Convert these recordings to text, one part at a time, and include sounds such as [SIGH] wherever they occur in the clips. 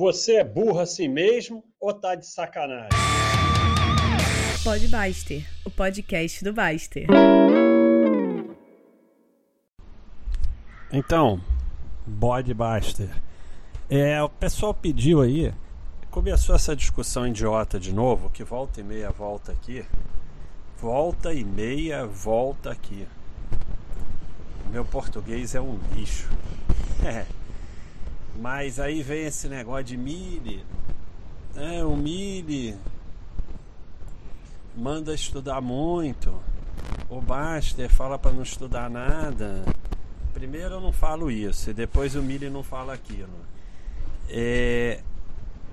Você é burro assim mesmo ou tá de sacanagem? Pode Baster, o podcast do Baster. Então, Bode Baster. É, o pessoal pediu aí, começou essa discussão idiota de novo, que volta e meia volta aqui. Volta e meia volta aqui. Meu português é um lixo. [LAUGHS] É. Mas aí vem esse negócio de Mili. É, o Mili manda estudar muito. O Baster fala para não estudar nada. Primeiro eu não falo isso, e depois o Mili não fala aquilo. É,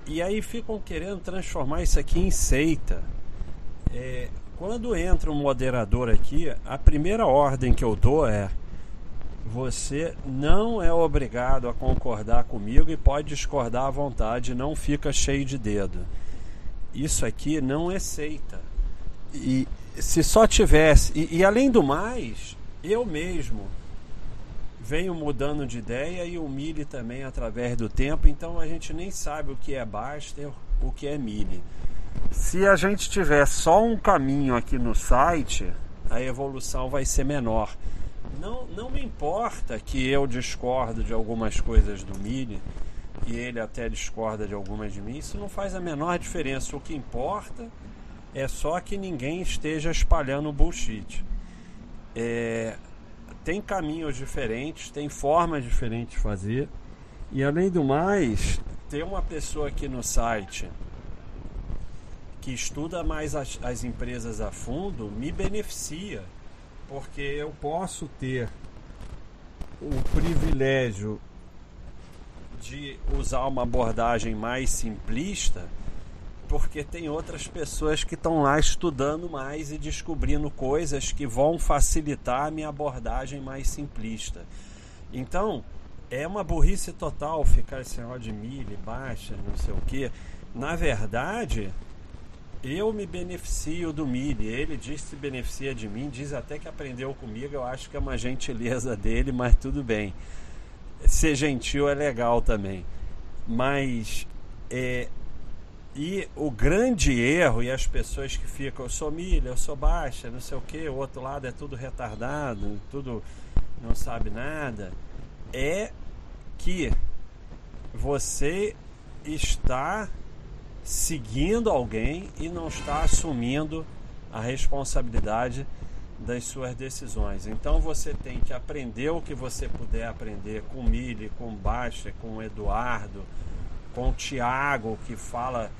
e aí ficam querendo transformar isso aqui em seita. É, quando entra um moderador aqui, a primeira ordem que eu dou é você não é obrigado a concordar comigo e pode discordar à vontade, não fica cheio de dedo. Isso aqui não é seita. E se só tivesse. E, e além do mais, eu mesmo venho mudando de ideia e o Mili também através do tempo, então a gente nem sabe o que é Baster, o que é Mili. Se a gente tiver só um caminho aqui no site, a evolução vai ser menor. Não, não me importa que eu discordo de algumas coisas do Mili e ele até discorda de algumas de mim, isso não faz a menor diferença. O que importa é só que ninguém esteja espalhando bullshit. É, tem caminhos diferentes, tem formas diferentes de fazer. E além do mais, ter uma pessoa aqui no site que estuda mais as, as empresas a fundo me beneficia porque eu posso ter o privilégio de usar uma abordagem mais simplista, porque tem outras pessoas que estão lá estudando mais e descobrindo coisas que vão facilitar a minha abordagem mais simplista. Então, é uma burrice total ficar esse negócio de milha, baixa, não sei o que. Na verdade, eu me beneficio do Mili. Ele diz que se beneficia de mim, diz até que aprendeu comigo. Eu acho que é uma gentileza [LAUGHS] dele, mas tudo bem. Ser gentil é legal também. Mas é, e o grande erro, e as pessoas que ficam, eu sou milha, eu sou baixa, não sei o que, o outro lado é tudo retardado, tudo não sabe nada, é que você está seguindo alguém e não está assumindo a responsabilidade das suas decisões. Então você tem que aprender o que você puder aprender com Mili, com Baixa, com Eduardo, com o Tiago, que fala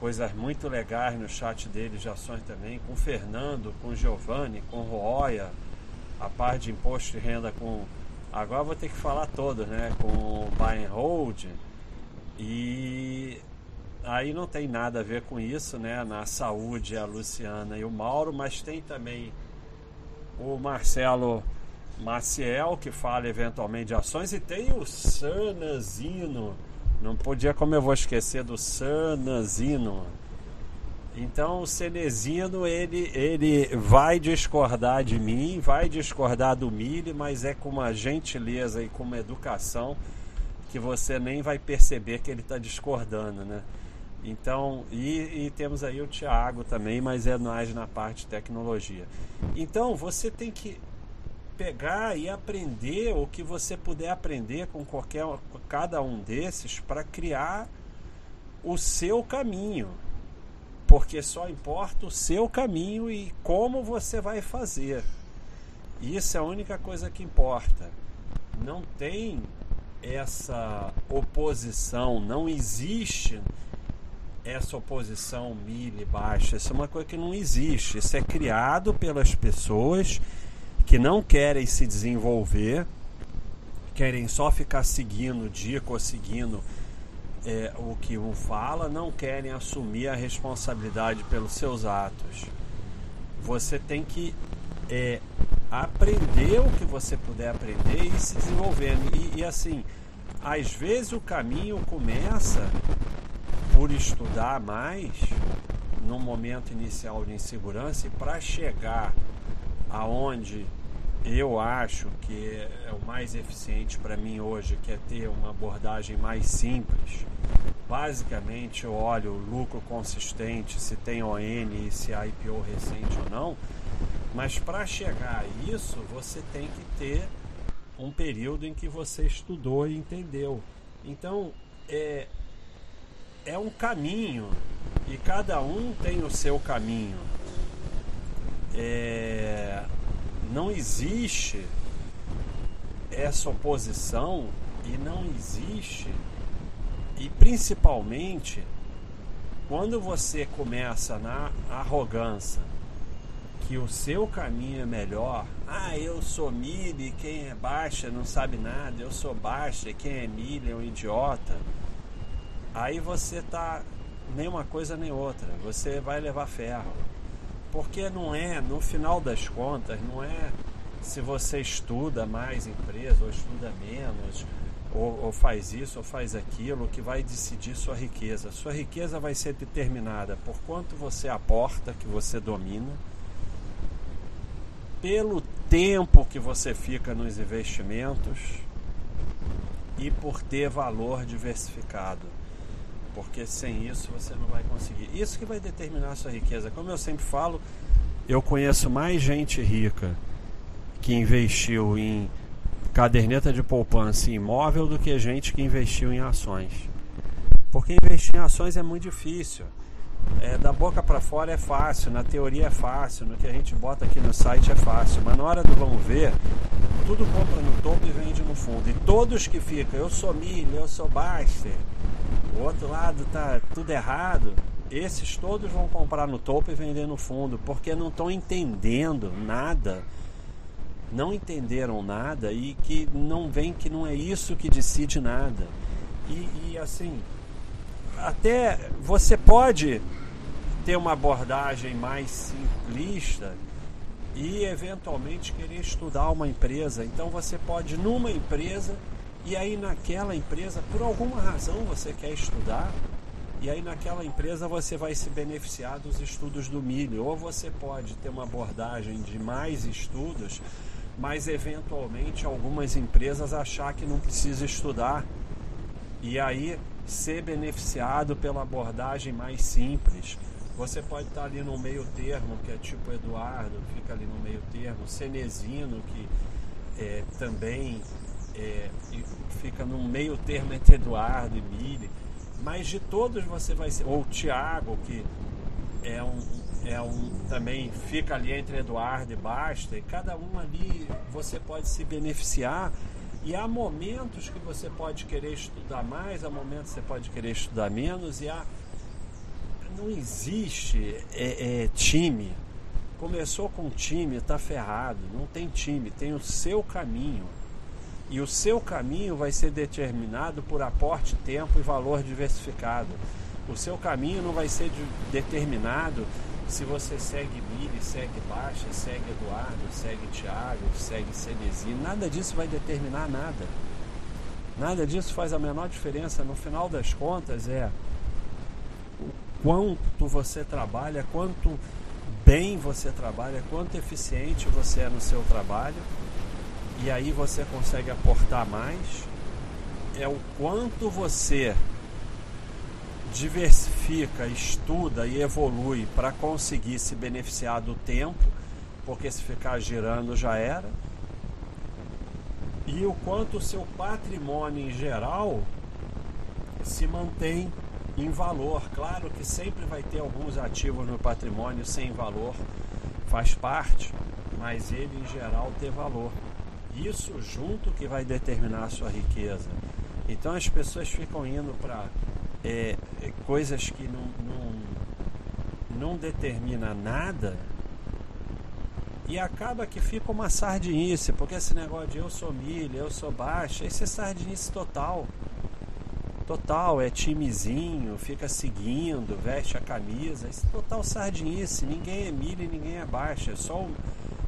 coisas muito legais no chat dele de ações também, com Fernando, com Giovanni, com Roya, a parte de imposto de renda com. Agora vou ter que falar todos, né? Com o Buy and Hold. E aí não tem nada a ver com isso, né? Na saúde, a Luciana e o Mauro, mas tem também o Marcelo Maciel, que fala eventualmente de ações, e tem o Sanazino. Não podia, como eu vou esquecer do Sanazino. Então o Cenezino ele, ele vai discordar de mim, vai discordar do Mili, mas é com uma gentileza e com uma educação que você nem vai perceber que ele está discordando, né? Então, e, e, temos aí o Tiago também, mas é mais na parte de tecnologia. Então, você tem que pegar e aprender o que você puder aprender com qualquer cada um desses para criar o seu caminho. Porque só importa o seu caminho e como você vai fazer. Isso é a única coisa que importa. Não tem essa oposição, não existe essa oposição milha baixa, isso é uma coisa que não existe. Isso é criado pelas pessoas que não querem se desenvolver, querem só ficar seguindo dica ou seguindo é, o que um fala, não querem assumir a responsabilidade pelos seus atos. Você tem que é, aprender o que você puder aprender e se desenvolvendo. E, e assim, às vezes o caminho começa por estudar mais no momento inicial de insegurança e para chegar aonde eu acho que é o mais eficiente para mim hoje, que é ter uma abordagem mais simples, basicamente eu olho o lucro consistente, se tem ON e se há IPO recente ou não. Mas para chegar a isso, você tem que ter um período em que você estudou e entendeu. Então, é, é um caminho e cada um tem o seu caminho. É, não existe essa oposição e não existe, e principalmente quando você começa na arrogância que o seu caminho é melhor, ah, eu sou milho e quem é baixa não sabe nada, eu sou baixa e quem é milho é um idiota, aí você tá nem uma coisa nem outra, você vai levar ferro. Porque não é, no final das contas, não é se você estuda mais empresa ou estuda menos, ou, ou, faz isso ou faz aquilo, que vai decidir sua riqueza. Sua riqueza vai ser determinada por quanto você aporta, que você domina, pelo tempo que você fica nos investimentos e por ter valor diversificado. Porque sem isso você não vai conseguir. Isso que vai determinar a sua riqueza. Como eu sempre falo, eu conheço mais gente rica que investiu em caderneta de poupança imóvel do que gente que investiu em ações. Porque investir em ações é muito difícil. É, da boca para fora é fácil, na teoria é fácil, no que a gente bota aqui no site é fácil, mas na hora do vamos ver, tudo compra no topo e vende no fundo. E todos que ficam, eu sou milho, eu sou Baster, o outro lado tá tudo errado, esses todos vão comprar no topo e vender no fundo, porque não estão entendendo nada não entenderam nada e que não vem que não é isso que decide nada. E, e assim, até você pode ter uma abordagem mais simplista e eventualmente querer estudar uma empresa. Então você pode numa empresa e aí naquela empresa, por alguma razão você quer estudar, e aí naquela empresa você vai se beneficiar dos estudos do milho, ou você pode ter uma abordagem de mais estudos mas eventualmente algumas empresas achar que não precisa estudar e aí ser beneficiado pela abordagem mais simples. Você pode estar ali no meio termo, que é tipo Eduardo, fica ali no meio termo, Cenezino, que é, também é, fica no meio termo entre Eduardo e Mili, mas de todos você vai ser, ou Tiago, que é um, é um também fica ali entre Eduardo e Basta, e cada um ali você pode se beneficiar. E há momentos que você pode querer estudar mais, há momentos que você pode querer estudar menos, e há não existe é, é, time. Começou com time, está ferrado. Não tem time, tem o seu caminho. E o seu caminho vai ser determinado por aporte, tempo e valor diversificado. O seu caminho não vai ser de, determinado se você segue Mili, segue Baixa, segue Eduardo, segue Tiago, segue Cenezino, nada disso vai determinar nada. Nada disso faz a menor diferença. No final das contas, é o quanto você trabalha, quanto bem você trabalha, quanto eficiente você é no seu trabalho, e aí você consegue aportar mais. É o quanto você diversifica, estuda e evolui para conseguir se beneficiar do tempo, porque se ficar girando já era. E o quanto o seu patrimônio em geral se mantém em valor. Claro que sempre vai ter alguns ativos no patrimônio sem valor, faz parte, mas ele em geral tem valor. Isso junto que vai determinar a sua riqueza. Então as pessoas ficam indo para é, é, coisas que não, não, não determina nada e acaba que fica uma sardinice, porque esse negócio de eu sou milha, eu sou baixa, esse é sardinice total. Total, é timezinho, fica seguindo, veste a camisa, esse é total sardinice, ninguém é milha e ninguém é baixa, só o,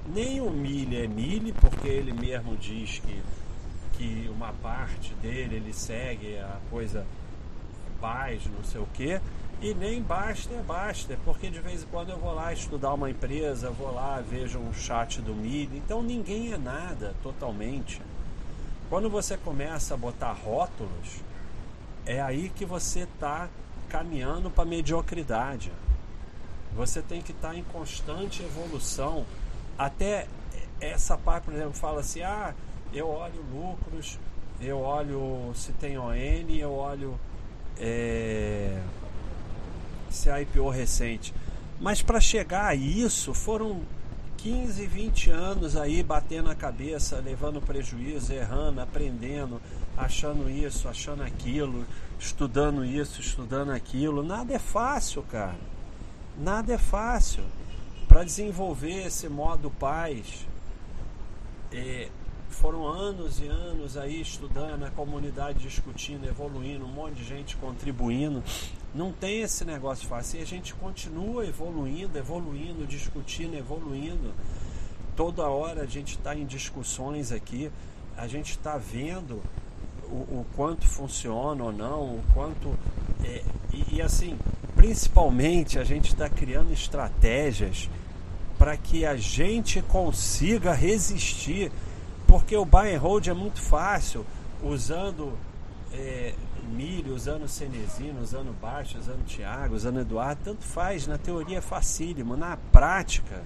nem o milha é milha, porque ele mesmo diz que, que uma parte dele ele segue a coisa paz, não sei o quê. E nem basta é basta, porque de vez em quando eu vou lá estudar uma empresa, vou lá, vejo um chat do milho. Então ninguém é nada totalmente. Quando você começa a botar rótulos, é aí que você está caminhando para a mediocridade. Você tem que estar tá em constante evolução. Até essa parte, por exemplo, fala assim: ah, eu olho lucros, eu olho se tem ON, eu olho é, se a IPO recente. Mas para chegar a isso foram 15, 20 anos aí batendo a cabeça, levando prejuízo, errando, aprendendo, achando isso, achando aquilo, estudando isso, estudando aquilo. Nada é fácil, cara. Nada é fácil. Para desenvolver esse modo paz, é, foram anos e anos aí estudando, a comunidade discutindo, evoluindo, um monte de gente contribuindo. Não tem esse negócio fácil. E a gente continua evoluindo, evoluindo, discutindo, evoluindo. Toda hora a gente está em discussões aqui, a gente está vendo o, o, quanto funciona ou não, o quanto. É, e, e assim, principalmente a gente está criando estratégias para que a gente consiga resistir porque o buy and hold é muito fácil, usando é, milho, usando Cenezino, usando Baixo, usando Thiago, usando Eduardo, tanto faz, na teoria é facílimo, na prática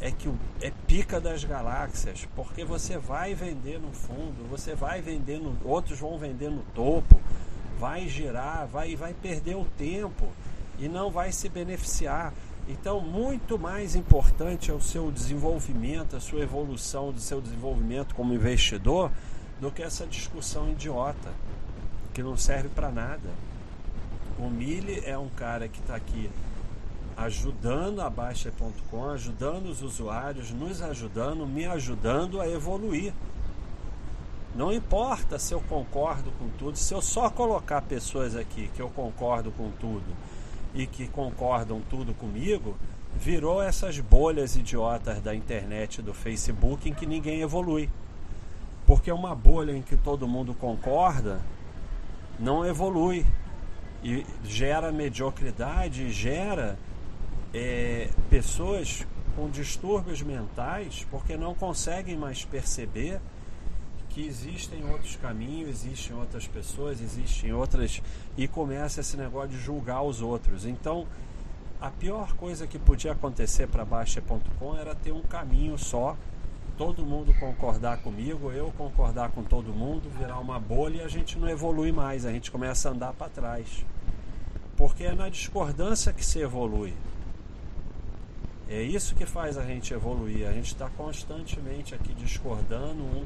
é que é pica das galáxias, porque você vai vender no fundo, você vai vender no, outros vão vender no topo, vai girar, vai vai perder o tempo e não vai se beneficiar. Então, muito mais importante é o seu desenvolvimento, a sua evolução do seu desenvolvimento como investidor, do que essa discussão idiota, que não serve para nada. O Mille é um cara que está aqui ajudando a Baixa.com, ajudando os usuários, nos ajudando, me ajudando a evoluir. Não importa se eu concordo com tudo, se eu só colocar pessoas aqui que eu concordo com tudo e que concordam tudo comigo, virou essas bolhas idiotas da internet, do Facebook, em que ninguém evolui. Porque uma bolha em que todo mundo concorda não evolui. E gera mediocridade, gera é, pessoas com distúrbios mentais porque não conseguem mais perceber que existem outros caminhos, existem outras pessoas, existem outras. e começa esse negócio de julgar os outros. Então, a pior coisa que podia acontecer para Baixa.com era ter um caminho só, todo mundo concordar comigo, eu concordar com todo mundo, virar uma bolha e a gente não evolui mais, a gente começa a andar para trás. Porque é na discordância que se evolui. É isso que faz a gente evoluir. A gente está constantemente aqui discordando, um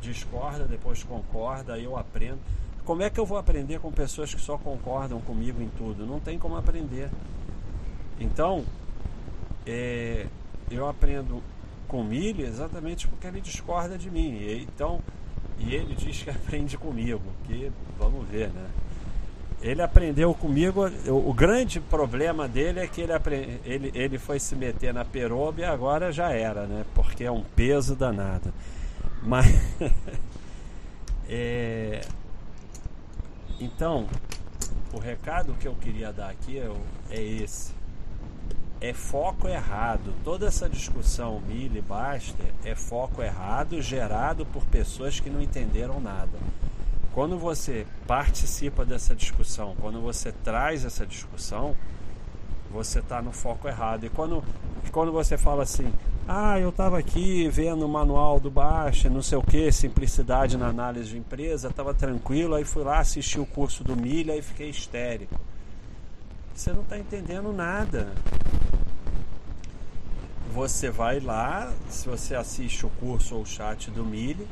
discorda, depois concorda, eu aprendo. Como é que eu vou aprender com pessoas que só concordam comigo em tudo? Não tem como aprender. Então, é, eu aprendo com Milho exatamente porque ele discorda de mim. E, então, e ele diz que [LAUGHS] aprende comigo, que vamos ver, né? Ele aprendeu comigo. O, grande problema dele é que ele, ele, ele foi se meter na peroba e agora já era, né? Porque é um peso danado. Mas. [LAUGHS] é, então, o recado que eu queria dar aqui é, é esse. É foco errado. Toda essa discussão Billy Baster é foco errado gerado por pessoas que não entenderam nada. Quando você participa dessa discussão, quando você traz essa discussão, você está no foco errado. E quando, quando você fala assim, ah, eu estava aqui vendo o manual do Baixa, não sei o que, simplicidade na análise de empresa, estava tranquilo, aí fui lá assistir o curso do Milha e fiquei histérico. Você não está entendendo nada. Você vai lá, se você assiste o curso ou o chat do Milha,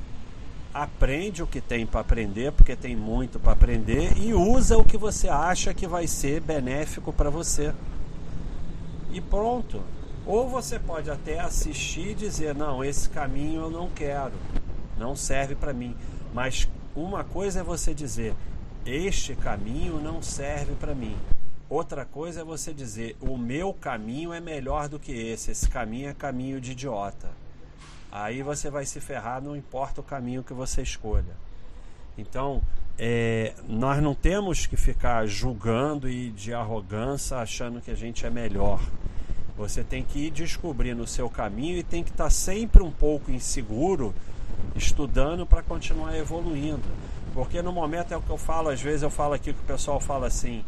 aprende o que tem para aprender, porque tem muito para aprender, e usa o que você acha que vai ser benéfico para você. E pronto. Ou você pode até assistir e dizer: não, esse caminho eu não quero, não serve para mim. Mas uma coisa é você dizer: este caminho não serve para mim. Outra coisa é você dizer: o meu caminho é melhor do que esse, esse caminho é caminho de idiota. Aí você vai se ferrar, não importa o caminho que você escolha. Então, é, nós não temos que ficar julgando e de arrogância achando que a gente é melhor. Você tem que ir descobrindo o seu caminho e tem que estar sempre um pouco inseguro, estudando para continuar evoluindo. Porque no momento é o que eu falo, às vezes eu falo aqui que o pessoal fala assim: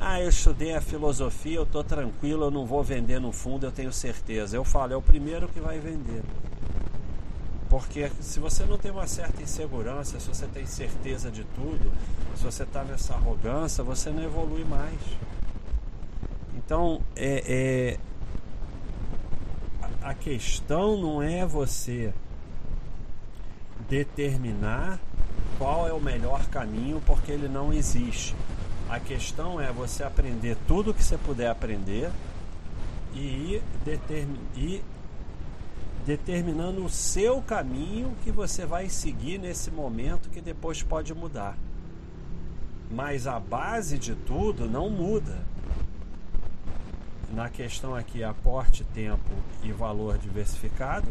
ah, eu estudei a filosofia, eu estou tranquilo, eu não vou vender no fundo, eu tenho certeza. Eu falo, é o primeiro que vai vender. Porque se você não tem uma certa insegurança, se você tem certeza de tudo, se você está nessa arrogância, você não evolui mais. Então, é, é, a questão não é você determinar qual é o melhor caminho, porque ele não existe. A questão é você aprender tudo que você puder aprender e ir, determin, ir determinando o seu caminho que você vai seguir nesse momento que depois pode mudar. Mas a base de tudo não muda. Na questão aqui, aporte, tempo e valor diversificado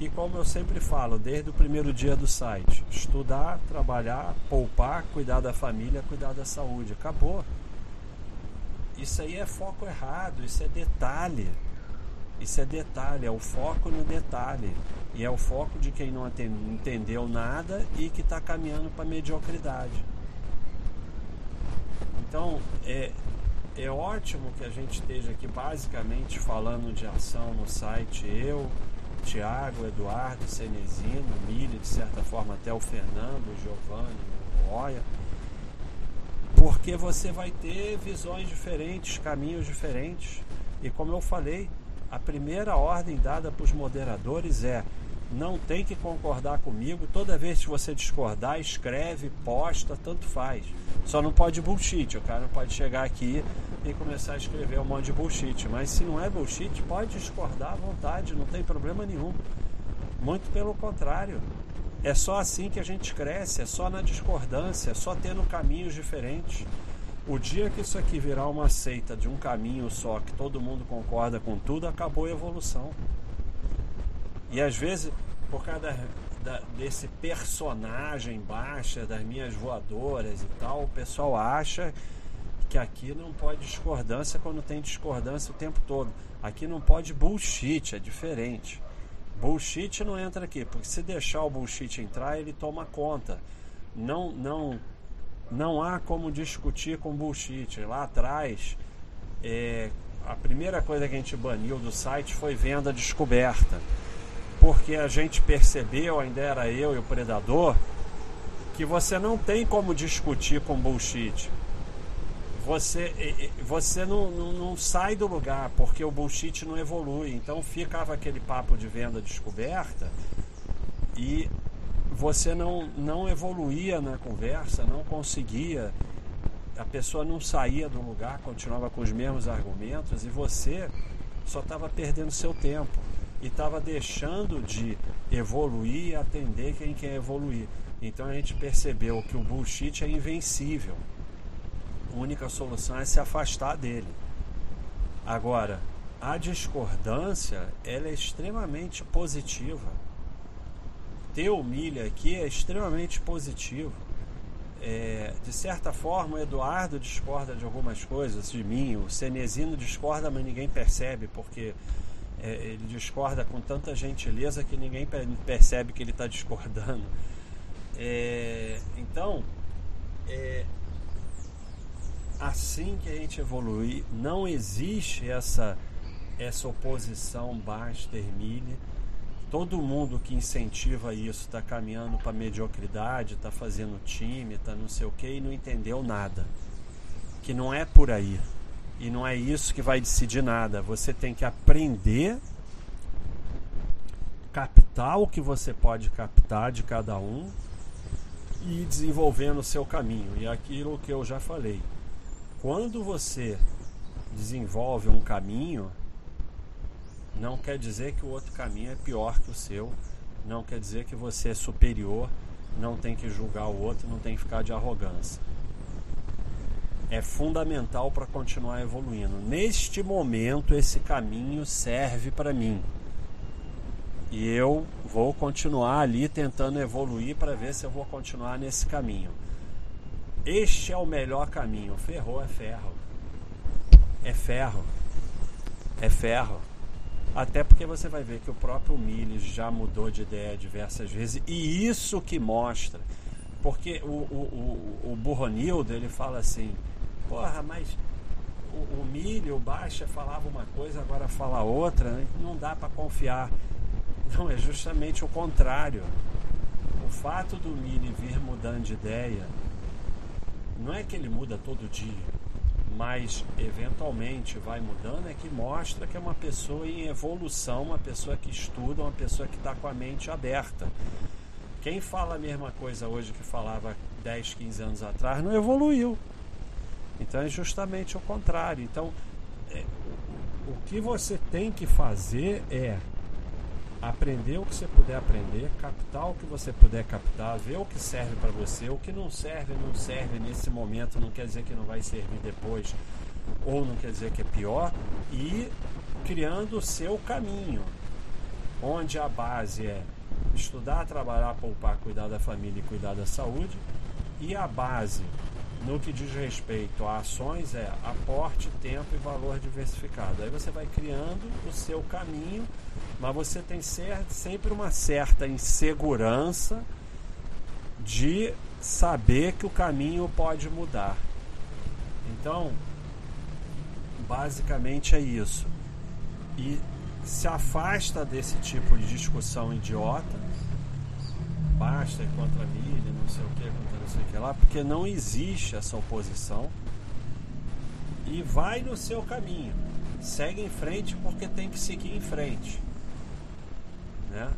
e como eu sempre falo, desde o primeiro dia do site, estudar, trabalhar, poupar, cuidar da família, cuidar da saúde. Acabou. Isso aí é foco errado, isso é detalhe. Isso é detalhe, é o foco no detalhe. E é o foco de quem não entendeu nada e que está caminhando para a mediocridade. Então, é, é ótimo que a gente esteja aqui basicamente falando de ação no site. Eu, Tiago, Eduardo, Cenezino, Mili, de certa forma até o Fernando, o Giovanni, o Roya, porque você vai ter visões diferentes, caminhos diferentes. E como eu falei, a primeira ordem dada para os moderadores é não tem que concordar comigo. Toda vez que você discordar, escreve, posta, tanto faz. Só não pode bullshit. O cara não pode chegar aqui e começar a escrever um monte de bullshit. Mas se não é bullshit, pode discordar à vontade, não tem problema nenhum. Muito pelo contrário. É só assim que a gente cresce, é só na discordância, é só tendo caminhos diferentes. O dia que isso aqui virar uma seita de um caminho só, que todo mundo concorda com tudo, acabou a evolução. E às vezes, por causa da, da, desse personagem baixa, das minhas voadoras e tal, o pessoal acha que aqui não pode discordância quando tem discordância o tempo todo. Aqui não pode bullshit, é diferente. Bullshit não entra aqui, porque se deixar o bullshit entrar, ele toma conta. Não, não, não há como discutir com bullshit. Lá atrás, é, a primeira coisa que a gente baniu do site foi venda descoberta. Porque a gente percebeu, ainda era eu e o predador, que você não tem como discutir com bullshit. Você, você não, não, não, sai do lugar porque o bullshit não evolui. Então ficava aquele papo de venda descoberta e você não, não evoluía na conversa, não conseguia, a pessoa não saía do lugar, continuava com os mesmos argumentos e você só estava perdendo seu tempo e estava deixando de evoluir e atender quem quer evoluir. Então a gente percebeu que o bullshit é invencível única solução é se afastar dele. Agora, a discordância ela é extremamente positiva. Ter o milha aqui é extremamente positivo. É, de certa forma, o Eduardo discorda de algumas coisas de mim, o Cenezino discorda, mas ninguém percebe, porque é, ele discorda com tanta gentileza que ninguém percebe que ele está discordando. [LAUGHS] É, então, é, assim que a gente evoluir, não existe essa essa oposição Baster-Mille. Todo mundo que incentiva isso está caminhando para mediocridade, está fazendo time, está não sei o que e não entendeu nada. Que não é por aí. E não é isso que vai decidir nada. Você tem que aprender, captar o que você pode captar de cada um e desenvolvendo o seu caminho. E aquilo que eu já falei quando você desenvolve um caminho, não quer dizer que o outro caminho é pior que o seu, não quer dizer que você é superior, não tem que julgar o outro, não tem que ficar de arrogância. É fundamental para continuar evoluindo. Neste momento, esse caminho serve para mim. E eu vou continuar ali tentando evoluir para ver se eu vou continuar nesse caminho. Este é o melhor caminho. Ferrou é ferro. É ferro. É ferro. Até porque você vai ver que o próprio Miles já mudou de ideia diversas vezes. E isso que mostra Porque o, o, o, o Burronildo, ele fala assim, porra, mas o, o milho, o baixa falava uma coisa, agora fala outra, né? não dá para confiar. Não, é justamente o contrário. O fato do milho vir mudando de ideia, não é que ele muda todo dia, mas eventualmente vai mudando, é que mostra que é uma pessoa em evolução, uma pessoa que estuda, uma pessoa que está com a mente aberta. Quem fala a mesma coisa hoje que falava 10, 15 anos atrás não evoluiu. Então é justamente o contrário. Então, é, o que você tem que fazer é aprender o que você puder aprender, captar o que você puder captar, ver o que serve para você, o que não serve, não serve nesse momento, não quer dizer que não vai servir depois, ou não quer dizer que é pior, e criando o seu caminho, onde a base é estudar, trabalhar, poupar, cuidar da família e cuidar da saúde, e a base no que diz respeito a ações é aporte, tempo e valor diversificado. Aí você vai criando o seu caminho, mas você tem sempre uma certa insegurança de saber que o caminho pode mudar. Então, basicamente é isso. E se afasta desse tipo de discussão idiota basta contra a milha, não sei o que, contra não sei o que lá, porque não existe essa oposição. E vai no seu caminho. Segue em frente porque tem que seguir em frente. Né?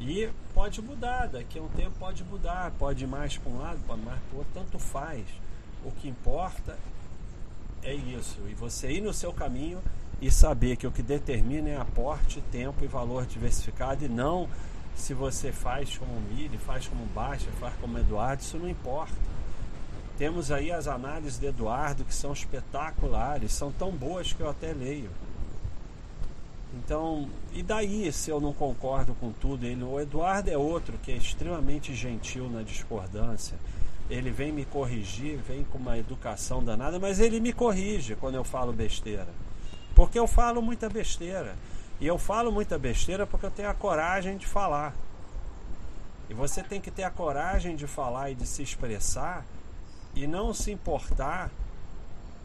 E pode mudar, daqui a um tempo pode mudar, pode ir mais para um lado, pode mais para o outro, tanto faz. O que importa é isso. E você ir no seu caminho e saber que o que determina é aporte, tempo e valor diversificado e não se você faz como Mili, faz como Baixa, faz como Eduardo, isso não importa. Temos aí as análises de Eduardo que são espetaculares, são tão boas que eu até leio. Então, e daí se eu não concordo com tudo? Ele, o Eduardo é outro que é extremamente gentil na discordância. Ele vem me corrigir, vem com uma educação danada, mas ele me corrige quando eu falo besteira. Porque eu falo muita besteira. E eu falo muita besteira porque eu tenho a coragem de falar. E você tem que ter a coragem de falar e de se expressar e não se importar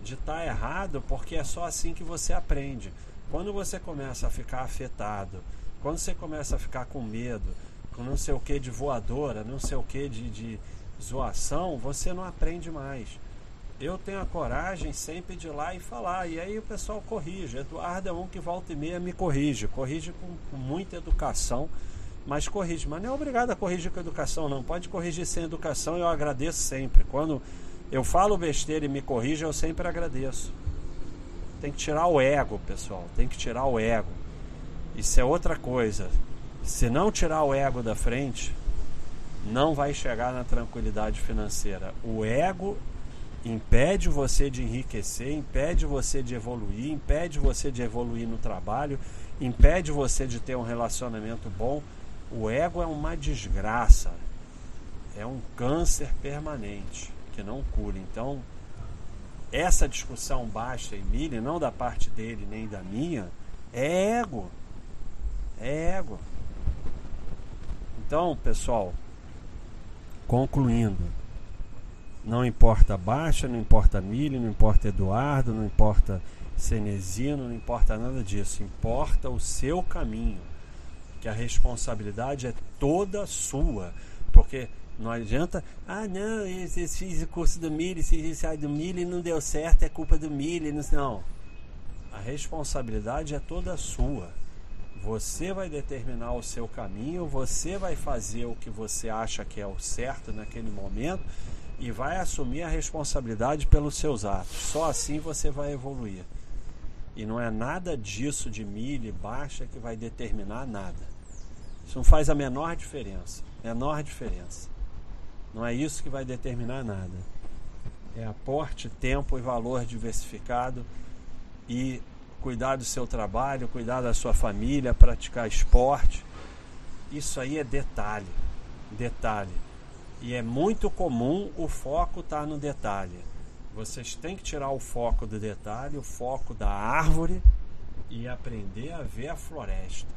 de estar tá errado, porque é só assim que você aprende. Quando você começa a ficar afetado, quando você começa a ficar com medo, com não sei o que de voadora, não sei o que de, de zoação, você não aprende mais eu tenho a coragem sempre de ir lá e falar. E aí o pessoal corrige. Eduardo é um que volta e meia me corrige. Corrige com, muita educação, mas corrige. Mas não é obrigado a corrigir com educação, não. Pode corrigir sem educação, eu agradeço sempre. Quando eu falo besteira e me corrige, eu sempre agradeço. Tem que tirar o ego, pessoal. Tem que tirar o ego. Isso é outra coisa. Se não tirar o ego da frente, não vai chegar na tranquilidade financeira. O ego impede você de enriquecer, impede você de evoluir, impede você de evoluir no trabalho, impede você de ter um relacionamento bom. O ego é uma desgraça, é um câncer permanente que não cura. Então, essa discussão baixa, Emília, não da parte dele nem da minha, é ego. É ego. Então, pessoal, concluindo, não importa Baixa, não importa Milho, não importa Eduardo, não importa Cenezino, não importa nada disso. Importa o seu caminho. Que a responsabilidade é toda sua. Porque não adianta, ah não, eu, fiz o curso do milho, se sai do milho e não deu certo, é culpa do milho. Não. A responsabilidade é toda sua. Você vai determinar o seu caminho, você vai fazer o que você acha que é o certo naquele momento e vai assumir a responsabilidade pelos seus atos. Só assim você vai evoluir. E não é nada disso de milha e baixa que vai determinar nada. Isso não faz a menor diferença. Menor diferença. Não é isso que vai determinar nada. É aporte, tempo e valor diversificado e cuidar do seu trabalho, cuidar da sua família, praticar esporte. Isso aí é detalhe. Detalhe e é muito comum o foco estar tá no detalhe. Vocês têm que tirar o foco do detalhe, o foco da árvore e aprender a ver a floresta.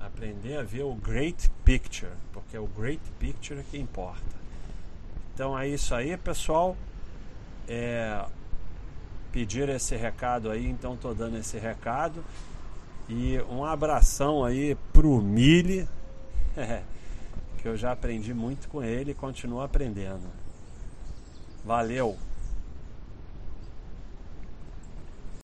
Aprender a ver o great picture, porque é o great picture que importa. Então é isso aí, pessoal. É, pedir esse recado aí, então tô dando esse recado. E um abração aí pro Mili, [LAUGHS] que eu já aprendi muito com ele e continuo aprendendo. Valeu!